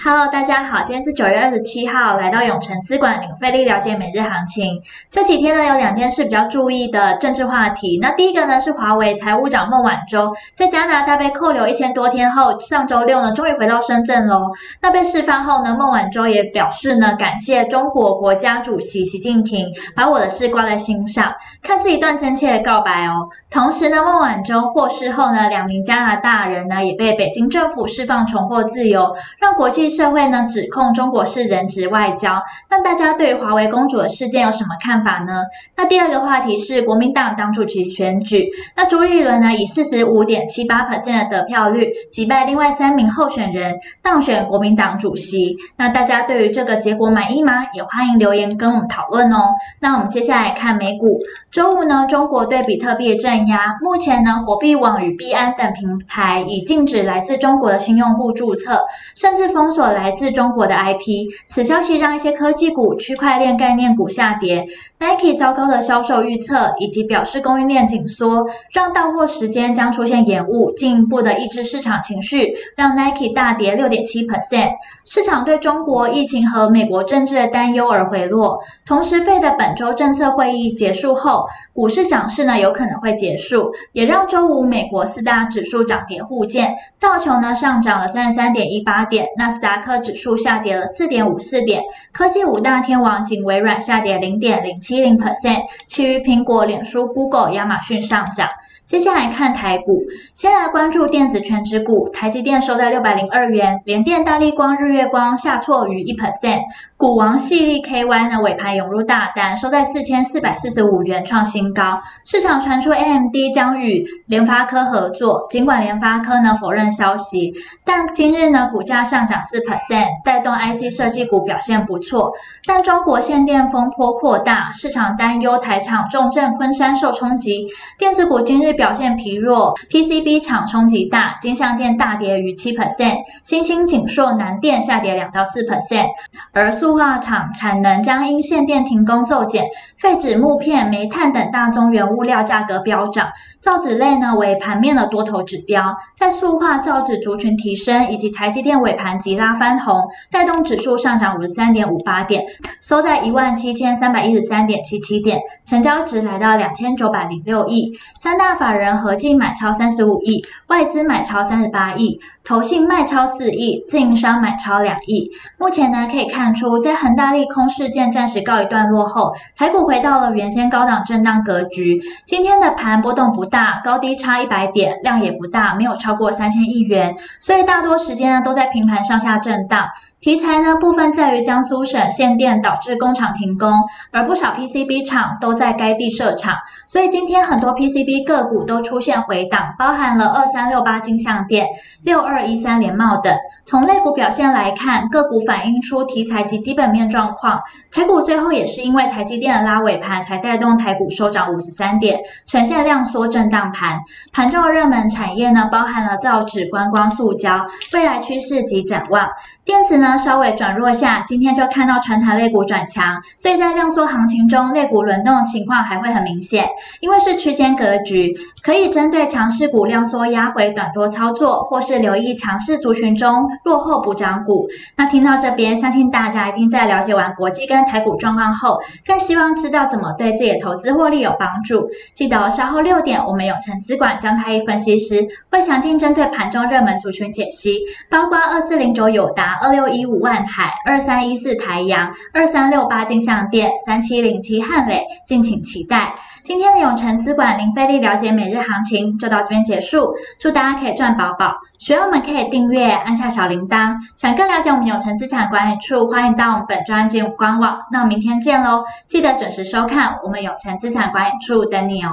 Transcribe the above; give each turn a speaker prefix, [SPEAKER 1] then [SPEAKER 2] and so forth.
[SPEAKER 1] Hello，大家好，今天是九月二十七号，来到永诚资管领费力了解每日行情。这几天呢，有两件事比较注意的政治话题。那第一个呢，是华为财务长孟晚舟在加拿大被扣留一千多天后，上周六呢，终于回到深圳喽。那被释放后呢，孟晚舟也表示呢，感谢中国国家主席习近平把我的事挂在心上，看似一段真切的告白哦。同时呢，孟晚舟获释后呢，两名加拿大人呢，也被北京政府释放，重获自由，让国际。社会呢，指控中国是人质外交，那大家对于华为公主的事件有什么看法呢？那第二个话题是国民党党主席选举，那朱立伦呢，以四十五点七八 percent 的得票率击败另外三名候选人，当选国民党主席。那大家对于这个结果满意吗？也欢迎留言跟我们讨论哦。那我们接下来看美股，周五呢，中国对比特币的镇压，目前呢，火币网与币安等平台已禁止来自中国的新用户注册，甚至封。所来自中国的 IP，此消息让一些科技股、区块链概念股下跌。Nike 糟糕的销售预测以及表示供应链紧缩，让到货时间将出现延误，进一步的抑制市场情绪，让 Nike 大跌六点七 percent。市场对中国疫情和美国政治的担忧而回落。同时费的本周政策会议结束后，股市涨势呢有可能会结束，也让周五美国四大指数涨跌互见。道琼呢上涨了三十三点一八点，纳斯达达克指数下跌了四点五四点，科技五大天王仅微软下跌零点零七零 percent，其余苹果、脸书、Google、亚马逊上涨。接下来看台股，先来关注电子全指股，台积电收在六百零二元，联电、大立光、日月光下挫逾一 percent，股王系力 KY 呢尾盘涌入大单，收在四千四百四十五元创新高。市场传出 AMD 将与联发科合作，尽管联发科呢否认消息，但今日呢股价上涨四 percent，带动 IC 设计股表现不错。但中国限电风波扩大，市场担忧台厂重镇昆山受冲击，电子股今日。表现疲弱，PCB 厂冲击大，金相电大跌逾七 percent，新兴、景硕、南电下跌两到四 percent，而塑化厂产能将因限电停工骤减，废纸、木片、煤炭等大宗原物料价格飙涨，造纸类呢为盘面的多头指标，在塑化造纸族群提升以及台积电尾盘急拉翻红，带动指数上涨五十三点五八点，收在一万七千三百一十三点七七点，成交值来到两千九百零六亿，三大法。法人合计买超三十五亿，外资买超三十八亿，投信卖超四亿，自营商买超两亿。目前呢，可以看出，在恒大利空事件暂时告一段落后，台股回到了原先高档震荡格局。今天的盘波动不大，高低差一百点，量也不大，没有超过三千亿元，所以大多时间呢都在平盘上下震荡。题材呢，部分在于江苏省限电导致工厂停工，而不少 PCB 厂都在该地设厂，所以今天很多 PCB 个股都出现回档，包含了二三六八金像电、六二一三联茂等。从类股表现来看，个股反映出题材及基本面状况。台股最后也是因为台积电的拉尾盘，才带动台股收涨五十三点，呈现量缩震荡盘。盘中的热门产业呢，包含了造纸、观光、塑胶，未来趋势及展望。电子呢，稍微转弱下，今天就看到传产类股转强，所以在量缩行情中，类股轮动情况还会很明显。因为是区间格局，可以针对强势股量缩压回短多操作，或是留意强势族群中落后补涨股。那听到这边，相信大家一定在了解完国际跟台股状况后，更希望知道怎么对自己的投资获利有帮助。记得稍后六点，我们永成资管姜太一分析师会详尽针对盘中热门族群解析，包括二四零九友达、二六一。一五万海、二三一四台阳、二三六八金像电、三七零七汉磊，敬请期待。今天的永诚资管零费力了解每日行情就到这边结束，祝大家可以赚饱饱。学员们可以订阅，按下小铃铛。想更了解我们永诚资产管理处，欢迎到我们本专辑官网。那明天见喽，记得准时收看我们永诚资产管理处等你哦。